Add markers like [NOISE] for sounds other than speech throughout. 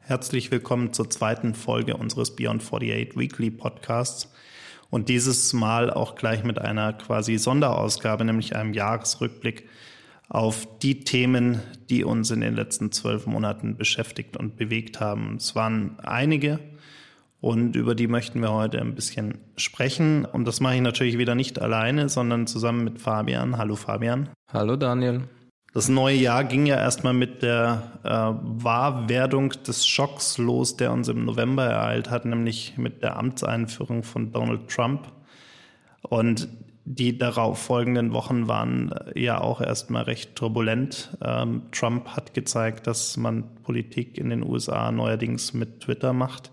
Herzlich willkommen zur zweiten Folge unseres Beyond 48 Weekly Podcasts und dieses Mal auch gleich mit einer quasi Sonderausgabe, nämlich einem Jahresrückblick auf die Themen, die uns in den letzten zwölf Monaten beschäftigt und bewegt haben. Es waren einige und über die möchten wir heute ein bisschen sprechen. Und das mache ich natürlich wieder nicht alleine, sondern zusammen mit Fabian. Hallo Fabian. Hallo Daniel. Das neue Jahr ging ja erstmal mit der äh, Wahrwerdung des Schocks los, der uns im November ereilt hat, nämlich mit der Amtseinführung von Donald Trump. Und die darauf folgenden Wochen waren äh, ja auch erstmal recht turbulent. Ähm, Trump hat gezeigt, dass man Politik in den USA neuerdings mit Twitter macht,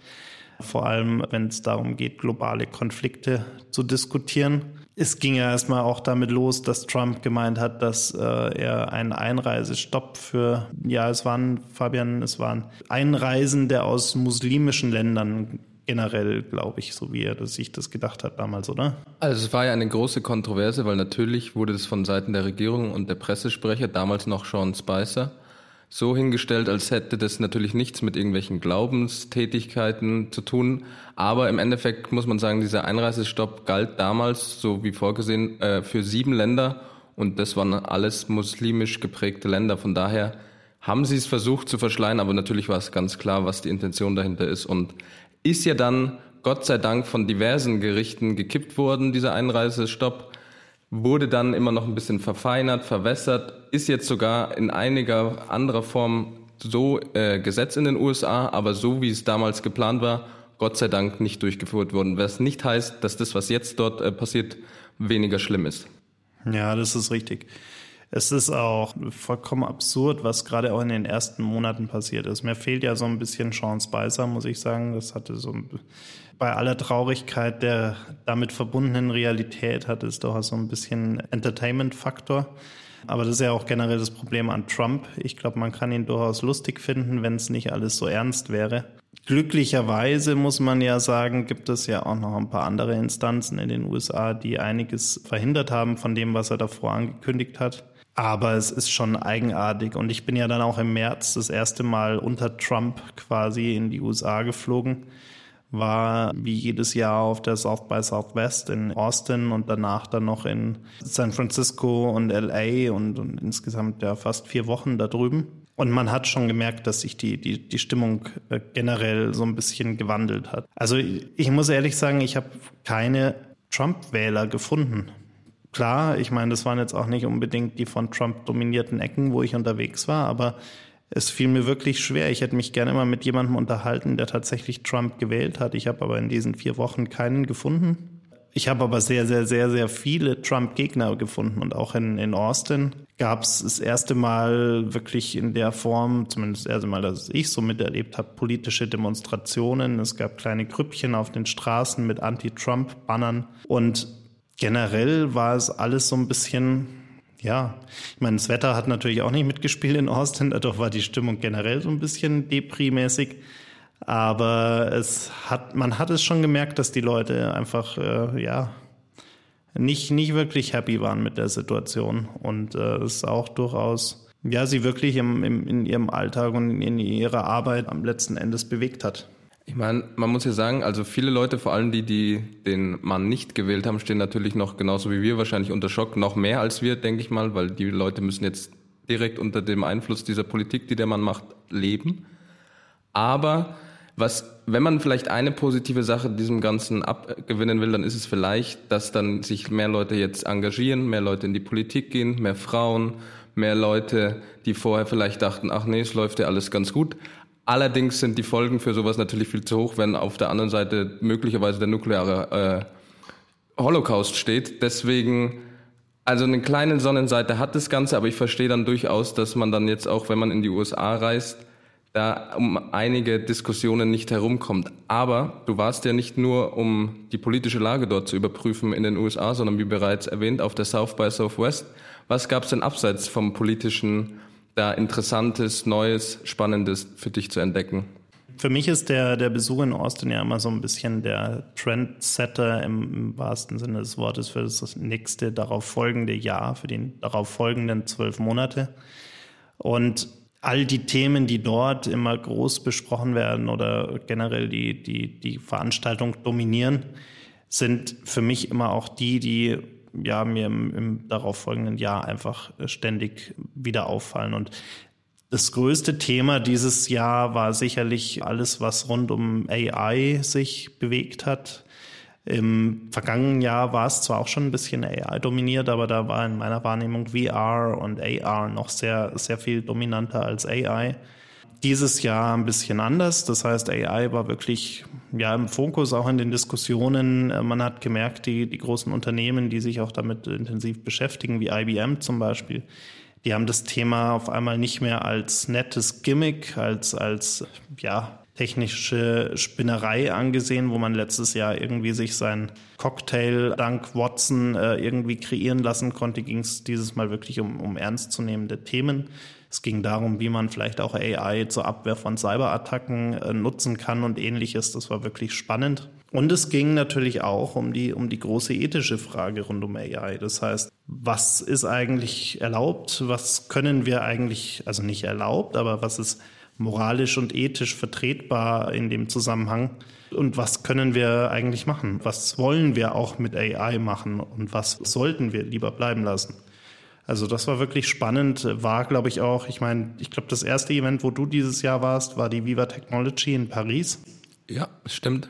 vor allem wenn es darum geht, globale Konflikte zu diskutieren. Es ging ja erstmal auch damit los, dass Trump gemeint hat, dass äh, er einen Einreisestopp für, ja, es waren, Fabian, es waren Einreisende aus muslimischen Ländern generell, glaube ich, so wie er sich das gedacht hat damals, oder? Also es war ja eine große Kontroverse, weil natürlich wurde es von Seiten der Regierung und der Pressesprecher, damals noch Sean Spicer, so hingestellt, als hätte das natürlich nichts mit irgendwelchen Glaubenstätigkeiten zu tun. Aber im Endeffekt muss man sagen, dieser Einreisestopp galt damals, so wie vorgesehen, äh, für sieben Länder. Und das waren alles muslimisch geprägte Länder. Von daher haben sie es versucht zu verschleiern, aber natürlich war es ganz klar, was die Intention dahinter ist. Und ist ja dann Gott sei Dank von diversen Gerichten gekippt worden, dieser Einreisestopp wurde dann immer noch ein bisschen verfeinert, verwässert, ist jetzt sogar in einiger anderer Form so äh, Gesetz in den USA, aber so wie es damals geplant war, Gott sei Dank nicht durchgeführt worden. Was nicht heißt, dass das, was jetzt dort äh, passiert, weniger schlimm ist. Ja, das ist richtig. Es ist auch vollkommen absurd, was gerade auch in den ersten Monaten passiert ist. Mir fehlt ja so ein bisschen Sean Spicer, muss ich sagen. Das hatte so bei aller Traurigkeit der damit verbundenen Realität hat es doch so ein bisschen Entertainment-Faktor. Aber das ist ja auch generell das Problem an Trump. Ich glaube, man kann ihn durchaus lustig finden, wenn es nicht alles so ernst wäre. Glücklicherweise muss man ja sagen, gibt es ja auch noch ein paar andere Instanzen in den USA, die einiges verhindert haben von dem, was er davor angekündigt hat. Aber es ist schon eigenartig. Und ich bin ja dann auch im März das erste Mal unter Trump quasi in die USA geflogen. War wie jedes Jahr auf der South by Southwest in Austin und danach dann noch in San Francisco und LA und, und insgesamt ja fast vier Wochen da drüben. Und man hat schon gemerkt, dass sich die, die, die Stimmung äh, generell so ein bisschen gewandelt hat. Also ich muss ehrlich sagen, ich habe keine Trump-Wähler gefunden klar, ich meine, das waren jetzt auch nicht unbedingt die von Trump dominierten Ecken, wo ich unterwegs war, aber es fiel mir wirklich schwer. Ich hätte mich gerne mal mit jemandem unterhalten, der tatsächlich Trump gewählt hat. Ich habe aber in diesen vier Wochen keinen gefunden. Ich habe aber sehr, sehr, sehr, sehr viele Trump-Gegner gefunden und auch in, in Austin gab es das erste Mal wirklich in der Form, zumindest das erste Mal, dass ich so miterlebt habe, politische Demonstrationen. Es gab kleine Grüppchen auf den Straßen mit Anti-Trump-Bannern und generell war es alles so ein bisschen, ja, ich meine, das Wetter hat natürlich auch nicht mitgespielt in Austin, [LAUGHS] dadurch war die Stimmung generell so ein bisschen deprimäßig. Aber es hat, man hat es schon gemerkt, dass die Leute einfach, äh, ja, nicht, nicht wirklich happy waren mit der Situation und äh, es auch durchaus, ja, sie wirklich im, im, in ihrem Alltag und in ihrer Arbeit am letzten Endes bewegt hat. Ich meine, man muss ja sagen, also viele Leute, vor allem die, die den Mann nicht gewählt haben, stehen natürlich noch genauso wie wir wahrscheinlich unter Schock, noch mehr als wir, denke ich mal, weil die Leute müssen jetzt direkt unter dem Einfluss dieser Politik, die der Mann macht, leben. Aber was, wenn man vielleicht eine positive Sache diesem Ganzen abgewinnen will, dann ist es vielleicht, dass dann sich mehr Leute jetzt engagieren, mehr Leute in die Politik gehen, mehr Frauen, mehr Leute, die vorher vielleicht dachten, ach nee, es läuft ja alles ganz gut, Allerdings sind die Folgen für sowas natürlich viel zu hoch, wenn auf der anderen Seite möglicherweise der nukleare äh, Holocaust steht. Deswegen, also eine kleine Sonnenseite hat das Ganze, aber ich verstehe dann durchaus, dass man dann jetzt auch, wenn man in die USA reist, da um einige Diskussionen nicht herumkommt. Aber du warst ja nicht nur, um die politische Lage dort zu überprüfen in den USA, sondern wie bereits erwähnt, auf der South by Southwest. Was gab es denn abseits vom politischen da Interessantes, Neues, Spannendes für dich zu entdecken? Für mich ist der, der Besuch in Austin ja immer so ein bisschen der Trendsetter im, im wahrsten Sinne des Wortes für das nächste darauf folgende Jahr, für die darauf folgenden zwölf Monate. Und all die Themen, die dort immer groß besprochen werden oder generell die, die, die Veranstaltung dominieren, sind für mich immer auch die, die ja mir im, im darauf folgenden Jahr einfach ständig wieder auffallen. Und das größte Thema dieses Jahr war sicherlich alles, was rund um AI sich bewegt hat. Im vergangenen Jahr war es zwar auch schon ein bisschen AI dominiert, aber da war in meiner Wahrnehmung VR und AR noch sehr, sehr viel dominanter als AI. Dieses Jahr ein bisschen anders. Das heißt, AI war wirklich ja im Fokus, auch in den Diskussionen. Man hat gemerkt, die, die großen Unternehmen, die sich auch damit intensiv beschäftigen, wie IBM zum Beispiel, die haben das Thema auf einmal nicht mehr als nettes Gimmick, als, als, ja, technische Spinnerei angesehen, wo man letztes Jahr irgendwie sich sein Cocktail dank Watson äh, irgendwie kreieren lassen konnte, ging es dieses Mal wirklich um, um ernstzunehmende Themen. Es ging darum, wie man vielleicht auch AI zur Abwehr von Cyberattacken äh, nutzen kann und ähnliches. Das war wirklich spannend. Und es ging natürlich auch um die, um die große ethische Frage rund um AI. Das heißt, was ist eigentlich erlaubt? Was können wir eigentlich, also nicht erlaubt, aber was ist moralisch und ethisch vertretbar in dem Zusammenhang? Und was können wir eigentlich machen? Was wollen wir auch mit AI machen? Und was sollten wir lieber bleiben lassen? Also das war wirklich spannend, war glaube ich auch, ich meine, ich glaube das erste Event, wo du dieses Jahr warst, war die Viva Technology in Paris. Ja, stimmt.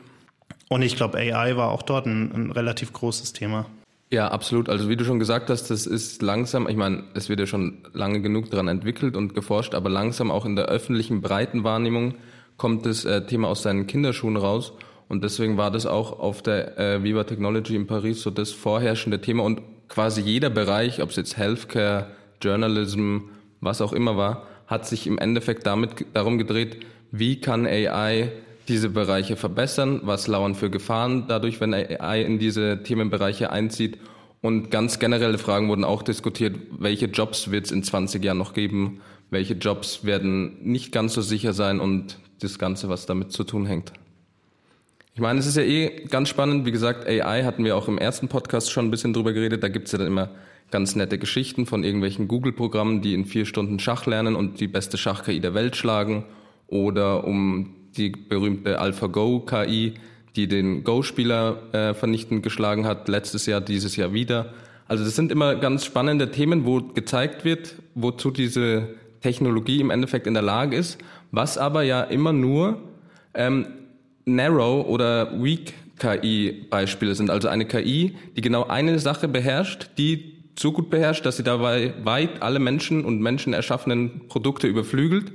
Und ich glaube AI war auch dort ein, ein relativ großes Thema. Ja, absolut. Also wie du schon gesagt hast, das ist langsam, ich meine, es wird ja schon lange genug daran entwickelt und geforscht, aber langsam auch in der öffentlichen breiten Wahrnehmung kommt das äh, Thema aus seinen Kinderschuhen raus. Und deswegen war das auch auf der äh, Viva Technology in Paris so das vorherrschende Thema. Und quasi jeder Bereich, ob es jetzt Healthcare, Journalism, was auch immer war, hat sich im Endeffekt damit darum gedreht, wie kann AI diese Bereiche verbessern, was lauern für Gefahren dadurch, wenn AI in diese Themenbereiche einzieht. Und ganz generelle Fragen wurden auch diskutiert, welche Jobs wird es in 20 Jahren noch geben, welche Jobs werden nicht ganz so sicher sein und das Ganze, was damit zu tun hängt. Ich meine, es ist ja eh ganz spannend. Wie gesagt, AI hatten wir auch im ersten Podcast schon ein bisschen drüber geredet. Da gibt's ja dann immer ganz nette Geschichten von irgendwelchen Google-Programmen, die in vier Stunden Schach lernen und die beste Schach-KI der Welt schlagen. Oder um die berühmte AlphaGo-KI, die den Go-Spieler äh, vernichtend geschlagen hat, letztes Jahr, dieses Jahr wieder. Also das sind immer ganz spannende Themen, wo gezeigt wird, wozu diese Technologie im Endeffekt in der Lage ist, was aber ja immer nur ähm, Narrow oder Weak KI-Beispiele sind. Also eine KI, die genau eine Sache beherrscht, die so gut beherrscht, dass sie dabei weit alle Menschen und Menschen erschaffenen Produkte überflügelt.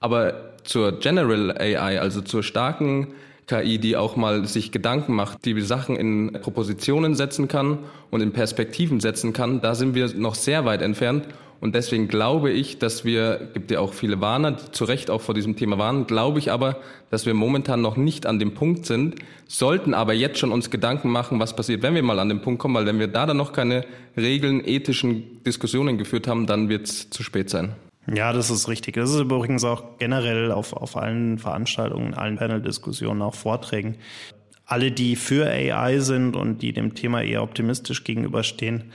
Aber zur General AI, also zur starken KI, die auch mal sich Gedanken macht, die Sachen in Propositionen setzen kann und in Perspektiven setzen kann, da sind wir noch sehr weit entfernt. Und deswegen glaube ich, dass wir, gibt ja auch viele Warner, die zu Recht auch vor diesem Thema warnen, glaube ich aber, dass wir momentan noch nicht an dem Punkt sind, sollten aber jetzt schon uns Gedanken machen, was passiert, wenn wir mal an den Punkt kommen, weil wenn wir da dann noch keine Regeln, ethischen Diskussionen geführt haben, dann wird es zu spät sein. Ja, das ist richtig. Das ist übrigens auch generell auf, auf allen Veranstaltungen, allen Panel-Diskussionen, auch Vorträgen. Alle, die für AI sind und die dem Thema eher optimistisch gegenüberstehen,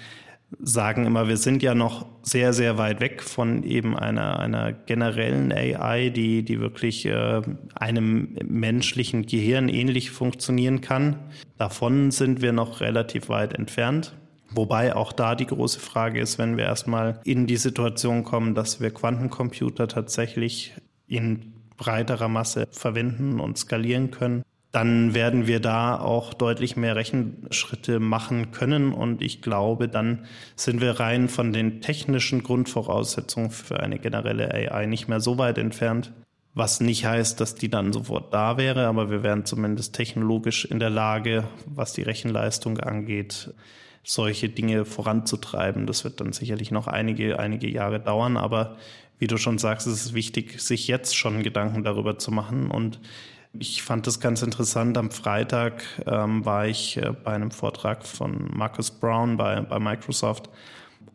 sagen immer, wir sind ja noch sehr, sehr weit weg von eben einer, einer generellen AI, die, die wirklich äh, einem menschlichen Gehirn ähnlich funktionieren kann. Davon sind wir noch relativ weit entfernt. Wobei auch da die große Frage ist, wenn wir erstmal in die Situation kommen, dass wir Quantencomputer tatsächlich in breiterer Masse verwenden und skalieren können, dann werden wir da auch deutlich mehr Rechenschritte machen können. Und ich glaube, dann sind wir rein von den technischen Grundvoraussetzungen für eine generelle AI nicht mehr so weit entfernt. Was nicht heißt, dass die dann sofort da wäre, aber wir wären zumindest technologisch in der Lage, was die Rechenleistung angeht, solche Dinge voranzutreiben. Das wird dann sicherlich noch einige, einige Jahre dauern, aber wie du schon sagst, ist es wichtig, sich jetzt schon Gedanken darüber zu machen und ich fand das ganz interessant. Am Freitag ähm, war ich äh, bei einem Vortrag von Marcus Brown bei, bei Microsoft.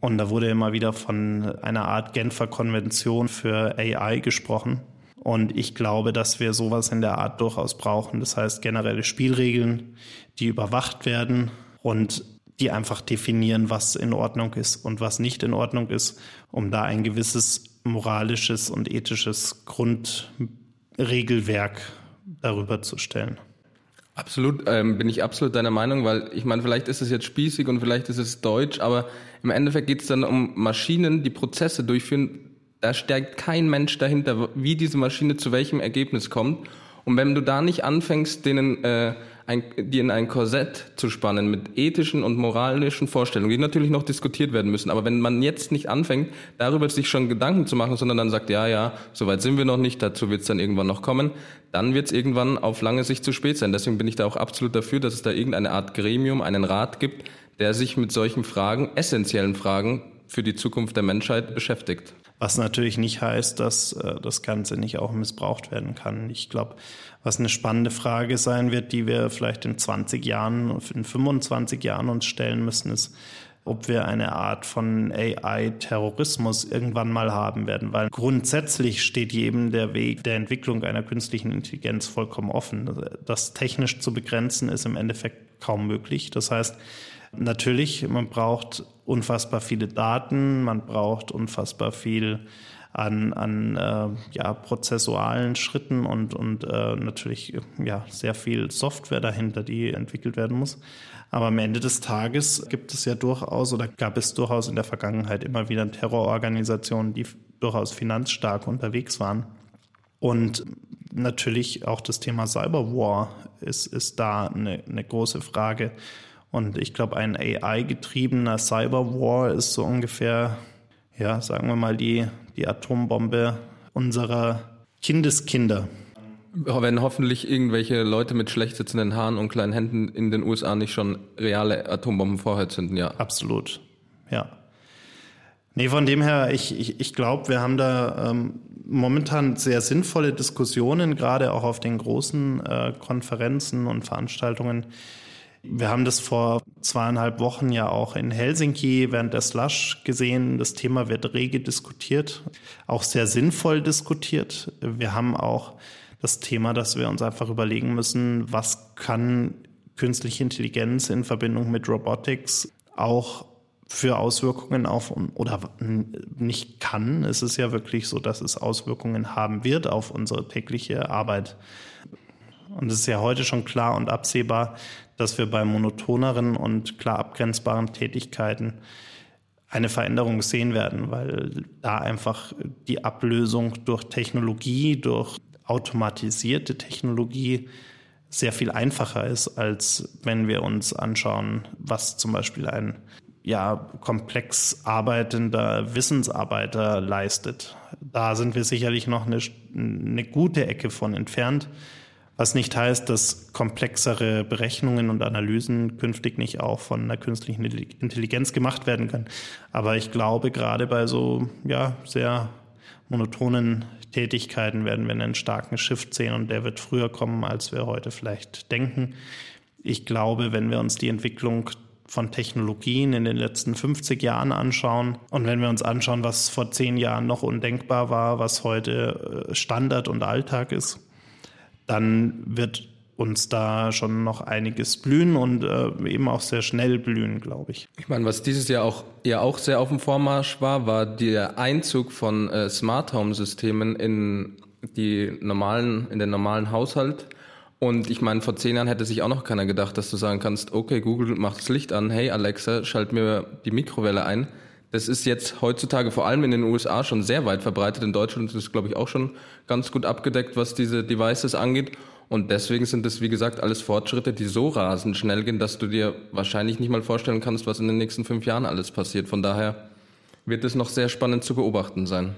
Und da wurde immer wieder von einer Art Genfer Konvention für AI gesprochen. Und ich glaube, dass wir sowas in der Art durchaus brauchen. Das heißt generelle Spielregeln, die überwacht werden und die einfach definieren, was in Ordnung ist und was nicht in Ordnung ist, um da ein gewisses moralisches und ethisches Grundregelwerk darüber zu stellen. Absolut, ähm, bin ich absolut deiner Meinung, weil ich meine, vielleicht ist es jetzt spießig und vielleicht ist es deutsch, aber im Endeffekt geht es dann um Maschinen, die Prozesse durchführen. Da stärkt kein Mensch dahinter, wie diese Maschine zu welchem Ergebnis kommt. Und wenn du da nicht anfängst, denen äh, ein, die in ein Korsett zu spannen mit ethischen und moralischen Vorstellungen, die natürlich noch diskutiert werden müssen. Aber wenn man jetzt nicht anfängt, darüber sich schon Gedanken zu machen, sondern dann sagt, ja, ja, soweit sind wir noch nicht, dazu wird es dann irgendwann noch kommen, dann wird es irgendwann auf lange Sicht zu spät sein. Deswegen bin ich da auch absolut dafür, dass es da irgendeine Art Gremium, einen Rat gibt, der sich mit solchen Fragen, essentiellen Fragen für die Zukunft der Menschheit beschäftigt. Was natürlich nicht heißt, dass äh, das Ganze nicht auch missbraucht werden kann. Ich glaube, was eine spannende Frage sein wird, die wir vielleicht in 20 Jahren, in 25 Jahren uns stellen müssen, ist, ob wir eine Art von AI-Terrorismus irgendwann mal haben werden, weil grundsätzlich steht jedem der Weg der Entwicklung einer künstlichen Intelligenz vollkommen offen. Das technisch zu begrenzen ist im Endeffekt kaum möglich. Das heißt, Natürlich, man braucht unfassbar viele Daten, man braucht unfassbar viel an, an äh, ja, prozessualen Schritten und, und äh, natürlich ja, sehr viel Software dahinter, die entwickelt werden muss. Aber am Ende des Tages gibt es ja durchaus oder gab es durchaus in der Vergangenheit immer wieder Terrororganisationen, die durchaus finanzstark unterwegs waren. Und natürlich auch das Thema Cyberwar ist, ist da eine, eine große Frage. Und ich glaube, ein AI-getriebener Cyberwar ist so ungefähr, ja, sagen wir mal, die, die Atombombe unserer Kindeskinder. Wenn hoffentlich irgendwelche Leute mit schlecht sitzenden Haaren und kleinen Händen in den USA nicht schon reale Atombomben vorher zünden, ja. Absolut, ja. Nee, von dem her, ich, ich, ich glaube, wir haben da ähm, momentan sehr sinnvolle Diskussionen, gerade auch auf den großen äh, Konferenzen und Veranstaltungen, wir haben das vor zweieinhalb Wochen ja auch in Helsinki während der Slush gesehen. Das Thema wird rege diskutiert, auch sehr sinnvoll diskutiert. Wir haben auch das Thema, dass wir uns einfach überlegen müssen, was kann künstliche Intelligenz in Verbindung mit Robotics auch für Auswirkungen auf oder nicht kann. Es ist ja wirklich so, dass es Auswirkungen haben wird auf unsere tägliche Arbeit. Und es ist ja heute schon klar und absehbar, dass wir bei monotoneren und klar abgrenzbaren Tätigkeiten eine Veränderung sehen werden, weil da einfach die Ablösung durch Technologie, durch automatisierte Technologie sehr viel einfacher ist, als wenn wir uns anschauen, was zum Beispiel ein ja, komplex arbeitender Wissensarbeiter leistet. Da sind wir sicherlich noch eine, eine gute Ecke von entfernt. Was nicht heißt, dass komplexere Berechnungen und Analysen künftig nicht auch von einer künstlichen Intelligenz gemacht werden können. Aber ich glaube, gerade bei so ja, sehr monotonen Tätigkeiten werden wir einen starken Shift sehen und der wird früher kommen, als wir heute vielleicht denken. Ich glaube, wenn wir uns die Entwicklung von Technologien in den letzten 50 Jahren anschauen und wenn wir uns anschauen, was vor zehn Jahren noch undenkbar war, was heute äh, Standard und Alltag ist, dann wird uns da schon noch einiges blühen und äh, eben auch sehr schnell blühen, glaube ich. Ich meine, was dieses Jahr auch ja auch sehr auf dem Vormarsch war, war der Einzug von äh, Smart Home Systemen in die normalen in den normalen Haushalt. Und ich meine, vor zehn Jahren hätte sich auch noch keiner gedacht, dass du sagen kannst, okay, Google macht das Licht an, hey Alexa, schalt mir die Mikrowelle ein. Das ist jetzt heutzutage vor allem in den USA schon sehr weit verbreitet. In Deutschland ist es, glaube ich, auch schon ganz gut abgedeckt, was diese Devices angeht. Und deswegen sind es, wie gesagt, alles Fortschritte, die so rasend schnell gehen, dass du dir wahrscheinlich nicht mal vorstellen kannst, was in den nächsten fünf Jahren alles passiert. Von daher wird es noch sehr spannend zu beobachten sein.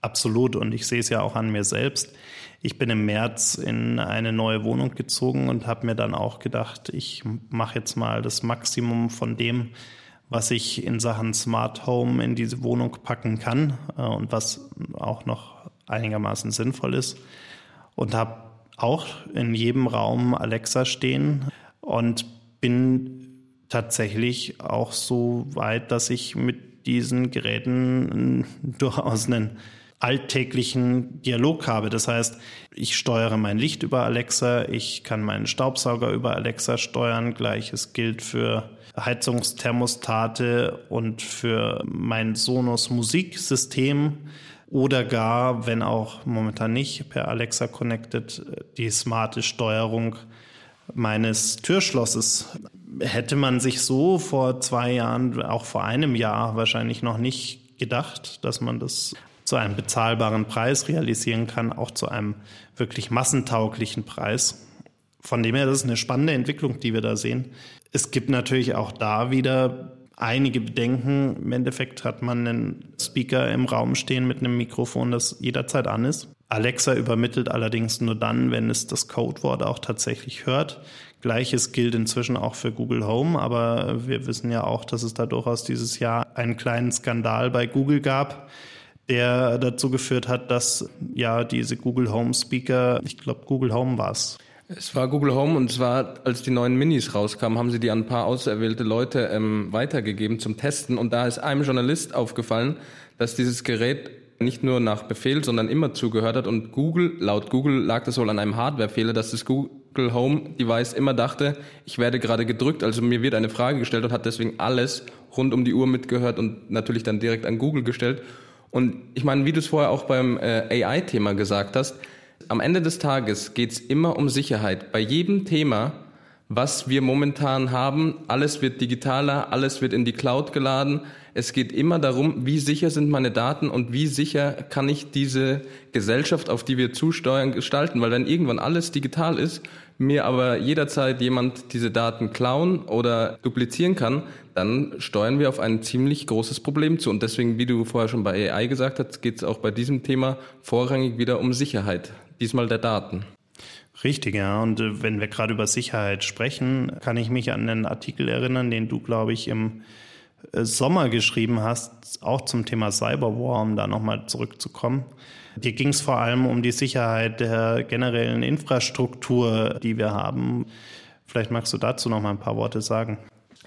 Absolut. Und ich sehe es ja auch an mir selbst. Ich bin im März in eine neue Wohnung gezogen und habe mir dann auch gedacht, ich mache jetzt mal das Maximum von dem, was ich in Sachen Smart Home in diese Wohnung packen kann äh, und was auch noch einigermaßen sinnvoll ist. Und habe auch in jedem Raum Alexa stehen und bin tatsächlich auch so weit, dass ich mit diesen Geräten [LAUGHS] durchaus einen alltäglichen Dialog habe. Das heißt, ich steuere mein Licht über Alexa, ich kann meinen Staubsauger über Alexa steuern. Gleiches gilt für Heizungsthermostate und für mein Sonos Musiksystem oder gar, wenn auch momentan nicht per Alexa connected, die smarte Steuerung meines Türschlosses. Hätte man sich so vor zwei Jahren, auch vor einem Jahr wahrscheinlich noch nicht gedacht, dass man das zu einem bezahlbaren Preis realisieren kann, auch zu einem wirklich massentauglichen Preis. Von dem her, das ist eine spannende Entwicklung, die wir da sehen. Es gibt natürlich auch da wieder einige Bedenken. Im Endeffekt hat man einen Speaker im Raum stehen mit einem Mikrofon, das jederzeit an ist. Alexa übermittelt allerdings nur dann, wenn es das Codewort auch tatsächlich hört. Gleiches gilt inzwischen auch für Google Home, aber wir wissen ja auch, dass es da durchaus dieses Jahr einen kleinen Skandal bei Google gab, der dazu geführt hat, dass ja diese Google Home Speaker, ich glaube Google Home war es. Es war Google Home und zwar, als die neuen Minis rauskamen, haben sie die an ein paar auserwählte Leute ähm, weitergegeben zum Testen. Und da ist einem Journalist aufgefallen, dass dieses Gerät nicht nur nach Befehl, sondern immer zugehört hat. Und Google, laut Google lag das wohl an einem Hardwarefehler, dass das Google Home Device immer dachte, ich werde gerade gedrückt, also mir wird eine Frage gestellt und hat deswegen alles rund um die Uhr mitgehört und natürlich dann direkt an Google gestellt. Und ich meine, wie du es vorher auch beim äh, AI-Thema gesagt hast, am Ende des Tages geht es immer um Sicherheit. Bei jedem Thema, was wir momentan haben, alles wird digitaler, alles wird in die Cloud geladen. Es geht immer darum, wie sicher sind meine Daten und wie sicher kann ich diese Gesellschaft, auf die wir zusteuern, gestalten. Weil wenn irgendwann alles digital ist, mir aber jederzeit jemand diese Daten klauen oder duplizieren kann, dann steuern wir auf ein ziemlich großes Problem zu. Und deswegen, wie du vorher schon bei AI gesagt hast, geht es auch bei diesem Thema vorrangig wieder um Sicherheit, diesmal der Daten. Richtig, ja. Und äh, wenn wir gerade über Sicherheit sprechen, kann ich mich an einen Artikel erinnern, den du, glaube ich, im äh, Sommer geschrieben hast, auch zum Thema Cyberwar, um da nochmal zurückzukommen. Dir ging es vor allem um die Sicherheit der generellen Infrastruktur, die wir haben. Vielleicht magst du dazu noch mal ein paar Worte sagen.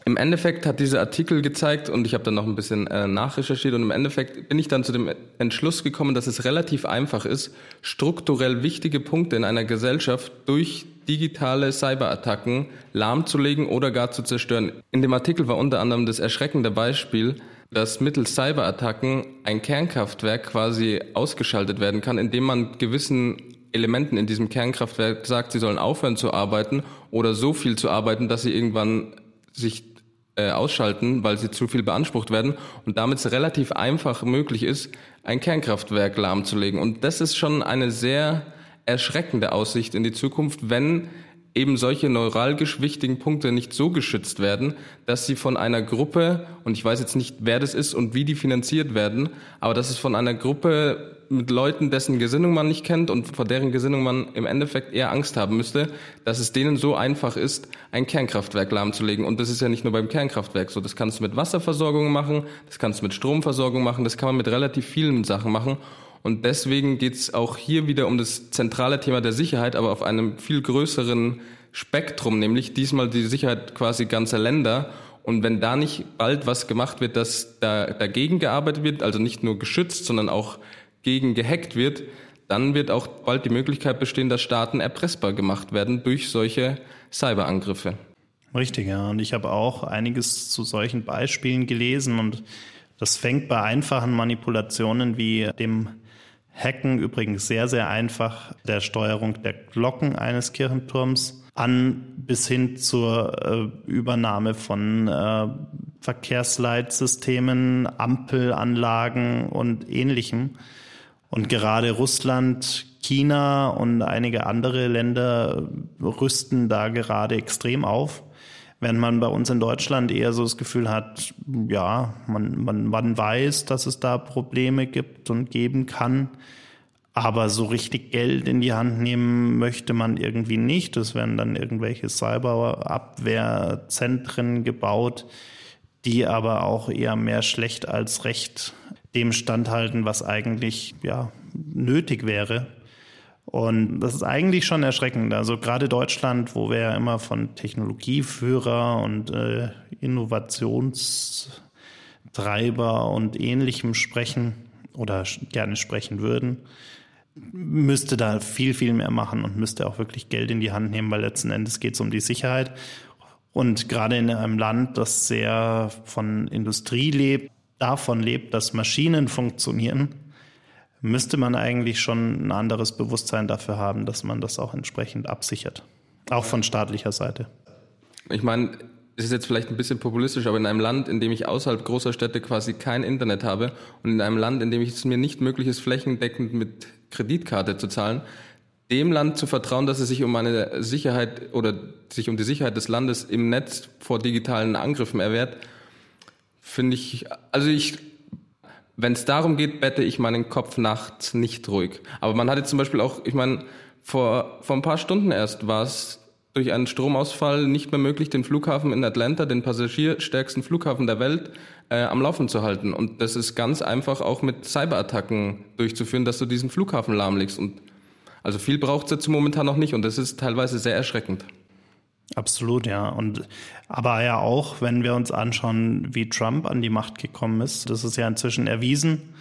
Im Endeffekt hat dieser Artikel gezeigt und ich habe dann noch ein bisschen äh, nachrecherchiert und im Endeffekt bin ich dann zu dem Entschluss gekommen, dass es relativ einfach ist, strukturell wichtige Punkte in einer Gesellschaft durch digitale Cyberattacken lahmzulegen oder gar zu zerstören. In dem Artikel war unter anderem das erschreckende Beispiel, dass mittels Cyberattacken ein Kernkraftwerk quasi ausgeschaltet werden kann, indem man gewissen Elementen in diesem Kernkraftwerk sagt, sie sollen aufhören zu arbeiten oder so viel zu arbeiten, dass sie irgendwann sich äh, ausschalten, weil sie zu viel beansprucht werden und damit es relativ einfach möglich ist, ein Kernkraftwerk lahmzulegen. Und das ist schon eine sehr erschreckende Aussicht in die Zukunft, wenn eben solche neuralgisch wichtigen Punkte nicht so geschützt werden, dass sie von einer Gruppe, und ich weiß jetzt nicht, wer das ist und wie die finanziert werden, aber dass es von einer Gruppe mit Leuten, dessen Gesinnung man nicht kennt und vor deren Gesinnung man im Endeffekt eher Angst haben müsste, dass es denen so einfach ist, ein Kernkraftwerk lahmzulegen. Und das ist ja nicht nur beim Kernkraftwerk so. Das kannst du mit Wasserversorgung machen, das kannst du mit Stromversorgung machen, das kann man mit relativ vielen Sachen machen. Und deswegen geht es auch hier wieder um das zentrale Thema der Sicherheit, aber auf einem viel größeren Spektrum, nämlich diesmal die Sicherheit quasi ganzer Länder. Und wenn da nicht bald was gemacht wird, dass da dagegen gearbeitet wird, also nicht nur geschützt, sondern auch gegen gehackt wird, dann wird auch bald die Möglichkeit bestehen, dass Staaten erpressbar gemacht werden durch solche Cyberangriffe. Richtig, ja. Und ich habe auch einiges zu solchen Beispielen gelesen und das fängt bei einfachen Manipulationen wie dem Hacken übrigens sehr, sehr einfach der Steuerung der Glocken eines Kirchenturms an bis hin zur äh, Übernahme von äh, Verkehrsleitsystemen, Ampelanlagen und ähnlichem. Und gerade Russland, China und einige andere Länder rüsten da gerade extrem auf. Während man bei uns in Deutschland eher so das Gefühl hat, ja, man, man, man weiß, dass es da Probleme gibt und geben kann. Aber so richtig Geld in die Hand nehmen möchte man irgendwie nicht. Es werden dann irgendwelche Cyberabwehrzentren gebaut, die aber auch eher mehr schlecht als recht dem standhalten, was eigentlich ja nötig wäre. Und das ist eigentlich schon erschreckend. Also gerade Deutschland, wo wir ja immer von Technologieführer und äh, Innovationstreiber und ähnlichem sprechen, oder gerne sprechen würden, müsste da viel, viel mehr machen und müsste auch wirklich Geld in die Hand nehmen, weil letzten Endes geht es um die Sicherheit. Und gerade in einem Land, das sehr von Industrie lebt, davon lebt, dass Maschinen funktionieren, müsste man eigentlich schon ein anderes Bewusstsein dafür haben, dass man das auch entsprechend absichert. Auch von staatlicher Seite. Ich meine, es ist jetzt vielleicht ein bisschen populistisch, aber in einem Land, in dem ich außerhalb großer Städte quasi kein Internet habe und in einem Land, in dem es mir nicht möglich ist, flächendeckend mit Kreditkarte zu zahlen, dem Land zu vertrauen, dass es sich um eine Sicherheit oder sich um die Sicherheit des Landes im Netz vor digitalen Angriffen erwehrt, finde ich, also ich, wenn es darum geht, bette ich meinen Kopf nachts nicht ruhig. Aber man hatte zum Beispiel auch, ich meine, vor, vor ein paar Stunden erst war es durch einen Stromausfall nicht mehr möglich, den Flughafen in Atlanta, den passagierstärksten Flughafen der Welt, äh, am Laufen zu halten. Und das ist ganz einfach auch mit Cyberattacken durchzuführen, dass du diesen Flughafen lahmlegst. Und also viel braucht es dazu momentan noch nicht und das ist teilweise sehr erschreckend. Absolut, ja. Und aber ja auch, wenn wir uns anschauen, wie Trump an die Macht gekommen ist, das ist ja inzwischen erwiesen,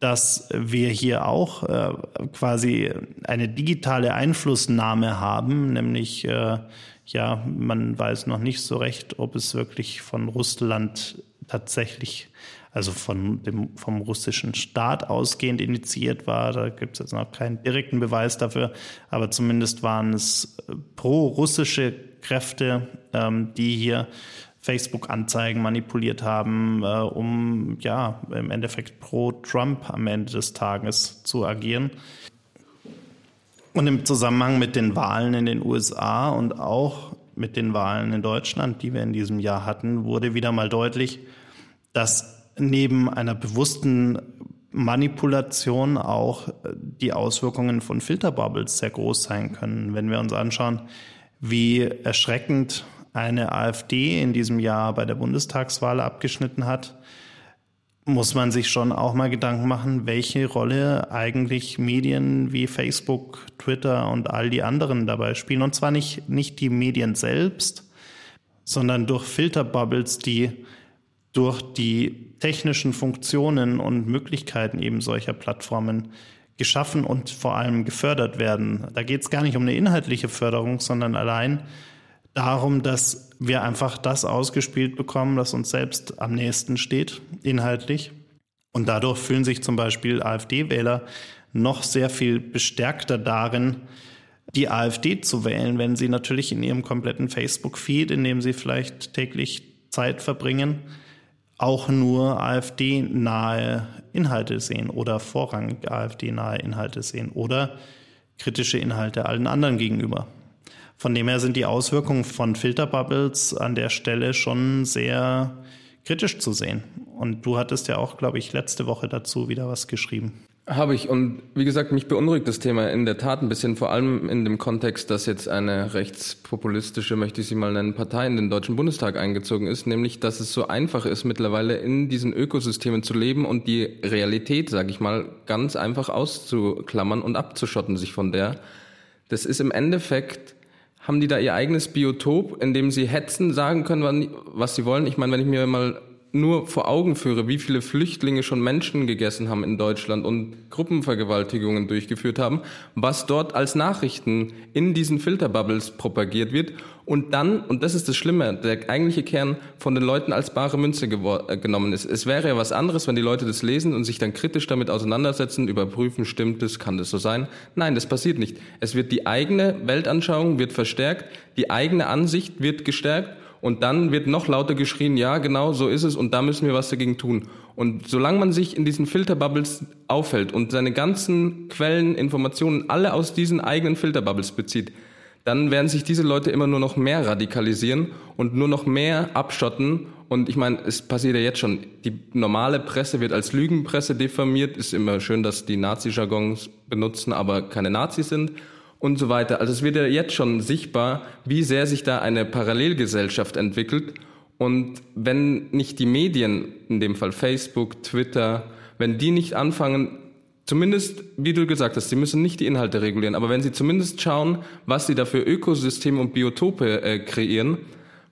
dass wir hier auch äh, quasi eine digitale Einflussnahme haben, nämlich äh, ja, man weiß noch nicht so recht, ob es wirklich von Russland tatsächlich, also von dem, vom russischen Staat ausgehend initiiert war. Da gibt es jetzt noch keinen direkten Beweis dafür, aber zumindest waren es pro-russische Kräfte, ähm, die hier Facebook-Anzeigen manipuliert haben, äh, um ja im Endeffekt pro Trump am Ende des Tages zu agieren. Und im Zusammenhang mit den Wahlen in den USA und auch mit den Wahlen in Deutschland, die wir in diesem Jahr hatten, wurde wieder mal deutlich, dass neben einer bewussten Manipulation auch die Auswirkungen von Filterbubbles sehr groß sein können. Wenn wir uns anschauen, wie erschreckend eine AfD in diesem Jahr bei der Bundestagswahl abgeschnitten hat, muss man sich schon auch mal Gedanken machen, welche Rolle eigentlich Medien wie Facebook, Twitter und all die anderen dabei spielen. Und zwar nicht, nicht die Medien selbst, sondern durch Filterbubbles, die durch die technischen Funktionen und Möglichkeiten eben solcher Plattformen geschaffen und vor allem gefördert werden. Da geht es gar nicht um eine inhaltliche Förderung, sondern allein darum, dass wir einfach das ausgespielt bekommen, das uns selbst am nächsten steht, inhaltlich. Und dadurch fühlen sich zum Beispiel AfD-Wähler noch sehr viel bestärkter darin, die AfD zu wählen, wenn sie natürlich in ihrem kompletten Facebook-Feed, in dem sie vielleicht täglich Zeit verbringen, auch nur AfD-nahe Inhalte sehen oder vorrangig AfD-nahe Inhalte sehen oder kritische Inhalte allen anderen gegenüber. Von dem her sind die Auswirkungen von Filterbubbles an der Stelle schon sehr kritisch zu sehen. Und du hattest ja auch, glaube ich, letzte Woche dazu wieder was geschrieben. Habe ich. Und wie gesagt, mich beunruhigt das Thema in der Tat ein bisschen, vor allem in dem Kontext, dass jetzt eine rechtspopulistische, möchte ich sie mal nennen, Partei in den Deutschen Bundestag eingezogen ist, nämlich, dass es so einfach ist, mittlerweile in diesen Ökosystemen zu leben und die Realität, sage ich mal, ganz einfach auszuklammern und abzuschotten sich von der. Das ist im Endeffekt haben die da ihr eigenes Biotop, in dem sie hetzen, sagen können, was sie wollen? Ich meine, wenn ich mir mal nur vor Augen führe, wie viele Flüchtlinge schon Menschen gegessen haben in Deutschland und Gruppenvergewaltigungen durchgeführt haben, was dort als Nachrichten in diesen Filterbubbles propagiert wird und dann, und das ist das Schlimme, der eigentliche Kern von den Leuten als bare Münze äh, genommen ist. Es wäre ja was anderes, wenn die Leute das lesen und sich dann kritisch damit auseinandersetzen, überprüfen, stimmt es, kann das so sein? Nein, das passiert nicht. Es wird die eigene Weltanschauung wird verstärkt, die eigene Ansicht wird gestärkt und dann wird noch lauter geschrien, ja, genau, so ist es und da müssen wir was dagegen tun. Und solange man sich in diesen Filterbubbles aufhält und seine ganzen Quellen, Informationen alle aus diesen eigenen Filterbubbles bezieht, dann werden sich diese Leute immer nur noch mehr radikalisieren und nur noch mehr abschotten. Und ich meine, es passiert ja jetzt schon. Die normale Presse wird als Lügenpresse diffamiert. Ist immer schön, dass die Nazi-Jargons benutzen, aber keine Nazis sind und so weiter. Also es wird ja jetzt schon sichtbar, wie sehr sich da eine Parallelgesellschaft entwickelt. Und wenn nicht die Medien, in dem Fall Facebook, Twitter, wenn die nicht anfangen, zumindest, wie du gesagt hast, sie müssen nicht die Inhalte regulieren, aber wenn sie zumindest schauen, was sie da für Ökosysteme und Biotope äh, kreieren,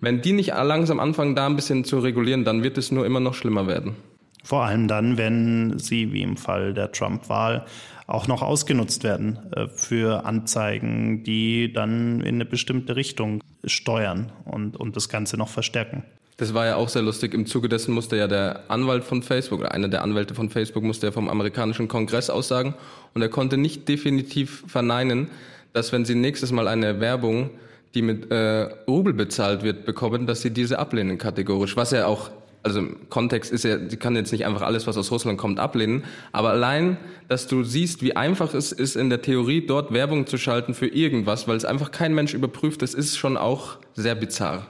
wenn die nicht langsam anfangen, da ein bisschen zu regulieren, dann wird es nur immer noch schlimmer werden. Vor allem dann, wenn sie, wie im Fall der Trump-Wahl, auch noch ausgenutzt werden äh, für Anzeigen, die dann in eine bestimmte Richtung steuern und, und das Ganze noch verstärken. Das war ja auch sehr lustig. Im Zuge dessen musste ja der Anwalt von Facebook, oder einer der Anwälte von Facebook, musste ja vom amerikanischen Kongress aussagen und er konnte nicht definitiv verneinen, dass wenn sie nächstes Mal eine Werbung, die mit äh, Rubel bezahlt wird, bekommen, dass sie diese ablehnen kategorisch, was ja auch also im Kontext ist ja, sie kann jetzt nicht einfach alles, was aus Russland kommt, ablehnen. Aber allein, dass du siehst, wie einfach es ist, in der Theorie dort Werbung zu schalten für irgendwas, weil es einfach kein Mensch überprüft, das ist schon auch sehr bizarr.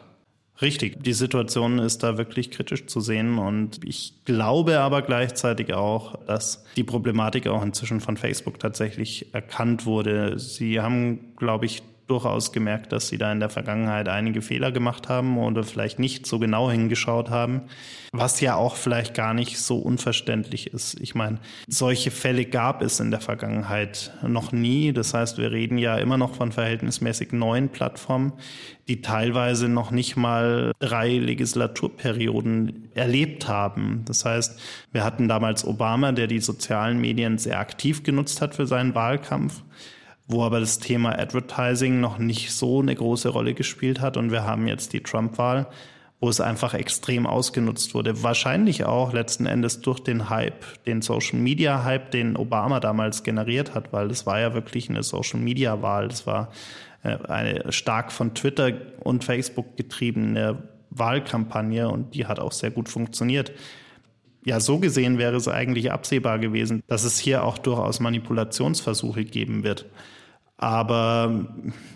Richtig, die Situation ist da wirklich kritisch zu sehen und ich glaube aber gleichzeitig auch, dass die Problematik auch inzwischen von Facebook tatsächlich erkannt wurde. Sie haben, glaube ich, durchaus gemerkt, dass sie da in der Vergangenheit einige Fehler gemacht haben oder vielleicht nicht so genau hingeschaut haben, was ja auch vielleicht gar nicht so unverständlich ist. Ich meine, solche Fälle gab es in der Vergangenheit noch nie. Das heißt, wir reden ja immer noch von verhältnismäßig neuen Plattformen, die teilweise noch nicht mal drei Legislaturperioden erlebt haben. Das heißt, wir hatten damals Obama, der die sozialen Medien sehr aktiv genutzt hat für seinen Wahlkampf wo aber das Thema Advertising noch nicht so eine große Rolle gespielt hat. Und wir haben jetzt die Trump-Wahl, wo es einfach extrem ausgenutzt wurde. Wahrscheinlich auch letzten Endes durch den Hype, den Social Media Hype, den Obama damals generiert hat, weil das war ja wirklich eine Social Media Wahl. Das war äh, eine stark von Twitter und Facebook getriebene Wahlkampagne und die hat auch sehr gut funktioniert. Ja, so gesehen wäre es eigentlich absehbar gewesen, dass es hier auch durchaus Manipulationsversuche geben wird. Aber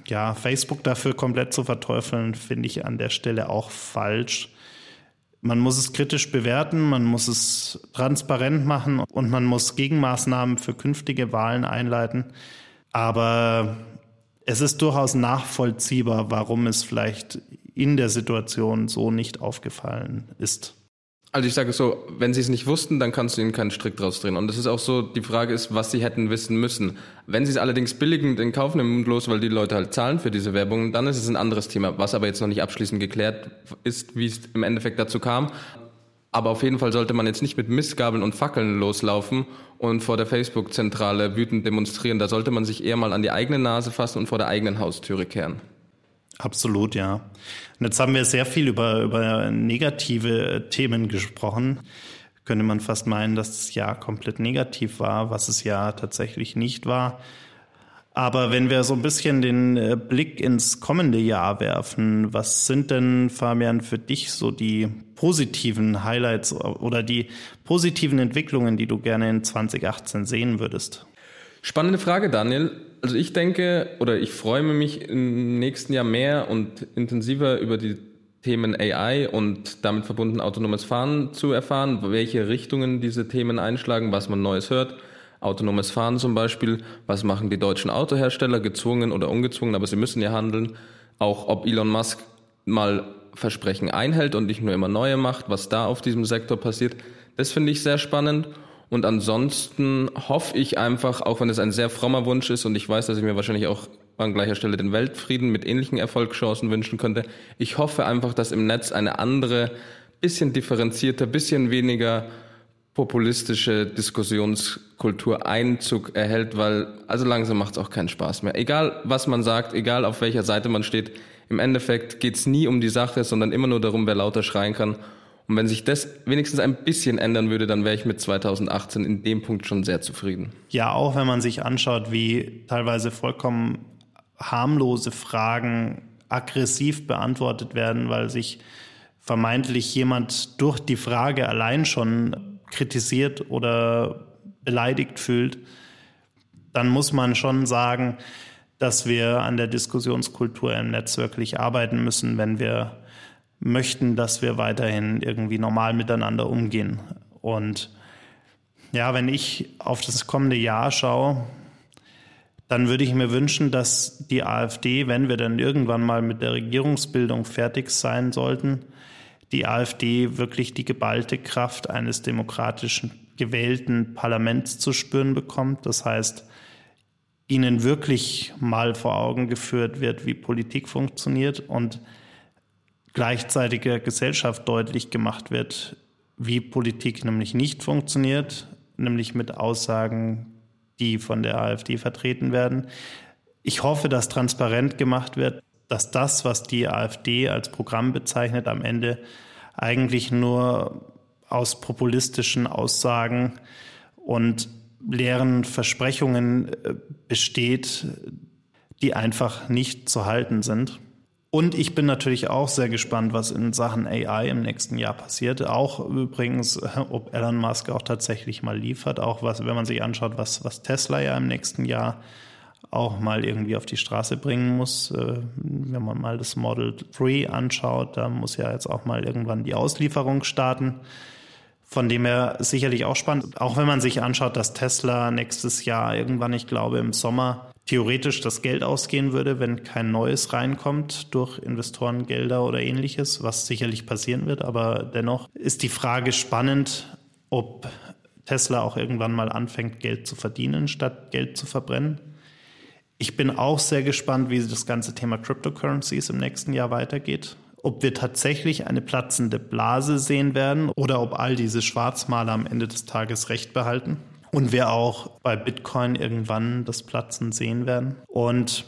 ja, Facebook dafür komplett zu verteufeln, finde ich an der Stelle auch falsch. Man muss es kritisch bewerten, man muss es transparent machen und man muss Gegenmaßnahmen für künftige Wahlen einleiten. Aber es ist durchaus nachvollziehbar, warum es vielleicht in der Situation so nicht aufgefallen ist. Also ich sage so, wenn sie es nicht wussten, dann kannst du ihnen keinen Strick draus drehen. Und das ist auch so, die Frage ist, was sie hätten wissen müssen. Wenn sie es allerdings billigend in Kauf nehmen, bloß weil die Leute halt zahlen für diese Werbung, dann ist es ein anderes Thema, was aber jetzt noch nicht abschließend geklärt ist, wie es im Endeffekt dazu kam. Aber auf jeden Fall sollte man jetzt nicht mit Mistgabeln und Fackeln loslaufen und vor der Facebook-Zentrale wütend demonstrieren. Da sollte man sich eher mal an die eigene Nase fassen und vor der eigenen Haustüre kehren. Absolut, ja. Und jetzt haben wir sehr viel über, über negative Themen gesprochen. Könnte man fast meinen, dass das Jahr komplett negativ war, was es ja tatsächlich nicht war. Aber wenn wir so ein bisschen den äh, Blick ins kommende Jahr werfen, was sind denn, Fabian, für dich so die positiven Highlights oder die positiven Entwicklungen, die du gerne in 2018 sehen würdest? Spannende Frage, Daniel. Also ich denke oder ich freue mich im nächsten Jahr mehr und intensiver über die Themen AI und damit verbunden autonomes Fahren zu erfahren, welche Richtungen diese Themen einschlagen, was man Neues hört. Autonomes Fahren zum Beispiel, was machen die deutschen Autohersteller, gezwungen oder ungezwungen, aber sie müssen ja handeln. Auch ob Elon Musk mal Versprechen einhält und nicht nur immer neue macht, was da auf diesem Sektor passiert, das finde ich sehr spannend. Und ansonsten hoffe ich einfach, auch wenn es ein sehr frommer Wunsch ist und ich weiß, dass ich mir wahrscheinlich auch an gleicher Stelle den Weltfrieden mit ähnlichen Erfolgschancen wünschen könnte, ich hoffe einfach, dass im Netz eine andere, bisschen differenzierter, bisschen weniger populistische Diskussionskultur Einzug erhält, weil also langsam macht es auch keinen Spaß mehr. Egal, was man sagt, egal auf welcher Seite man steht, im Endeffekt geht es nie um die Sache, sondern immer nur darum, wer lauter schreien kann. Und wenn sich das wenigstens ein bisschen ändern würde, dann wäre ich mit 2018 in dem Punkt schon sehr zufrieden. Ja, auch wenn man sich anschaut, wie teilweise vollkommen harmlose Fragen aggressiv beantwortet werden, weil sich vermeintlich jemand durch die Frage allein schon kritisiert oder beleidigt fühlt, dann muss man schon sagen, dass wir an der Diskussionskultur im Netz wirklich arbeiten müssen, wenn wir möchten, dass wir weiterhin irgendwie normal miteinander umgehen. Und ja, wenn ich auf das kommende Jahr schaue, dann würde ich mir wünschen, dass die AfD, wenn wir dann irgendwann mal mit der Regierungsbildung fertig sein sollten, die AfD wirklich die geballte Kraft eines demokratischen gewählten Parlaments zu spüren bekommt. Das heißt, ihnen wirklich mal vor Augen geführt wird, wie Politik funktioniert und gleichzeitig der Gesellschaft deutlich gemacht wird, wie Politik nämlich nicht funktioniert, nämlich mit Aussagen, die von der AfD vertreten werden. Ich hoffe, dass transparent gemacht wird, dass das, was die AfD als Programm bezeichnet, am Ende eigentlich nur aus populistischen Aussagen und leeren Versprechungen äh, besteht, die einfach nicht zu halten sind. Und ich bin natürlich auch sehr gespannt, was in Sachen AI im nächsten Jahr passiert. Auch übrigens, ob Elon Musk auch tatsächlich mal liefert. Auch was, wenn man sich anschaut, was, was Tesla ja im nächsten Jahr auch mal irgendwie auf die Straße bringen muss. Äh, wenn man mal das Model 3 anschaut, da muss ja jetzt auch mal irgendwann die Auslieferung starten. Von dem her sicherlich auch spannend. Auch wenn man sich anschaut, dass Tesla nächstes Jahr irgendwann, ich glaube im Sommer, theoretisch das Geld ausgehen würde, wenn kein neues reinkommt durch Investorengelder oder ähnliches, was sicherlich passieren wird. Aber dennoch ist die Frage spannend, ob Tesla auch irgendwann mal anfängt, Geld zu verdienen, statt Geld zu verbrennen. Ich bin auch sehr gespannt, wie das ganze Thema Cryptocurrencies im nächsten Jahr weitergeht ob wir tatsächlich eine platzende Blase sehen werden oder ob all diese Schwarzmaler am Ende des Tages recht behalten. Und wir auch bei Bitcoin irgendwann das Platzen sehen werden. Und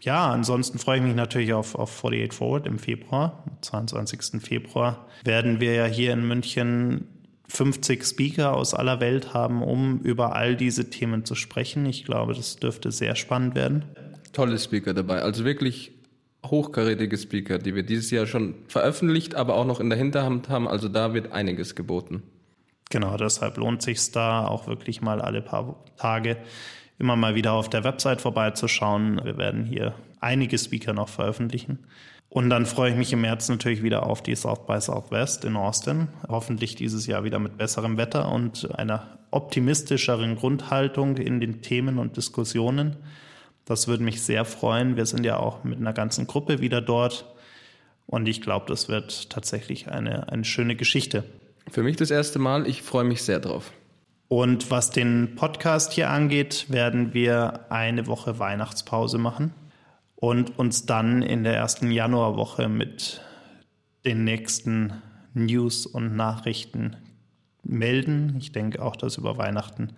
ja, ansonsten freue ich mich natürlich auf, auf 48 Forward im Februar, am 22. Februar, werden wir ja hier in München 50 Speaker aus aller Welt haben, um über all diese Themen zu sprechen. Ich glaube, das dürfte sehr spannend werden. Tolle Speaker dabei. Also wirklich hochkarätige Speaker, die wir dieses Jahr schon veröffentlicht, aber auch noch in der Hinterhand haben. Also da wird einiges geboten. Genau, deshalb lohnt sich da auch wirklich mal alle paar Tage immer mal wieder auf der Website vorbeizuschauen. Wir werden hier einige Speaker noch veröffentlichen. Und dann freue ich mich im März natürlich wieder auf die South by Southwest in Austin. Hoffentlich dieses Jahr wieder mit besserem Wetter und einer optimistischeren Grundhaltung in den Themen und Diskussionen. Das würde mich sehr freuen. Wir sind ja auch mit einer ganzen Gruppe wieder dort. Und ich glaube, das wird tatsächlich eine, eine schöne Geschichte. Für mich das erste Mal. Ich freue mich sehr drauf. Und was den Podcast hier angeht, werden wir eine Woche Weihnachtspause machen und uns dann in der ersten Januarwoche mit den nächsten News und Nachrichten melden. Ich denke auch, dass über Weihnachten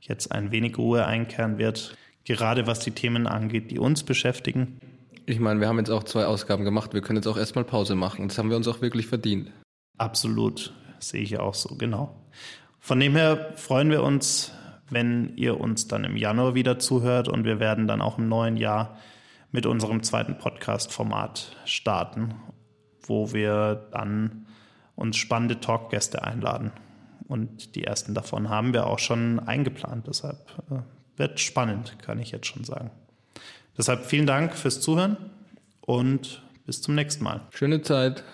jetzt ein wenig Ruhe einkehren wird gerade was die Themen angeht, die uns beschäftigen. Ich meine, wir haben jetzt auch zwei Ausgaben gemacht. Wir können jetzt auch erstmal Pause machen. Das haben wir uns auch wirklich verdient. Absolut, sehe ich auch so, genau. Von dem her freuen wir uns, wenn ihr uns dann im Januar wieder zuhört und wir werden dann auch im neuen Jahr mit unserem zweiten Podcast-Format starten, wo wir dann uns spannende Talkgäste einladen. Und die ersten davon haben wir auch schon eingeplant. Deshalb äh, wird spannend, kann ich jetzt schon sagen. Deshalb vielen Dank fürs Zuhören und bis zum nächsten Mal. Schöne Zeit.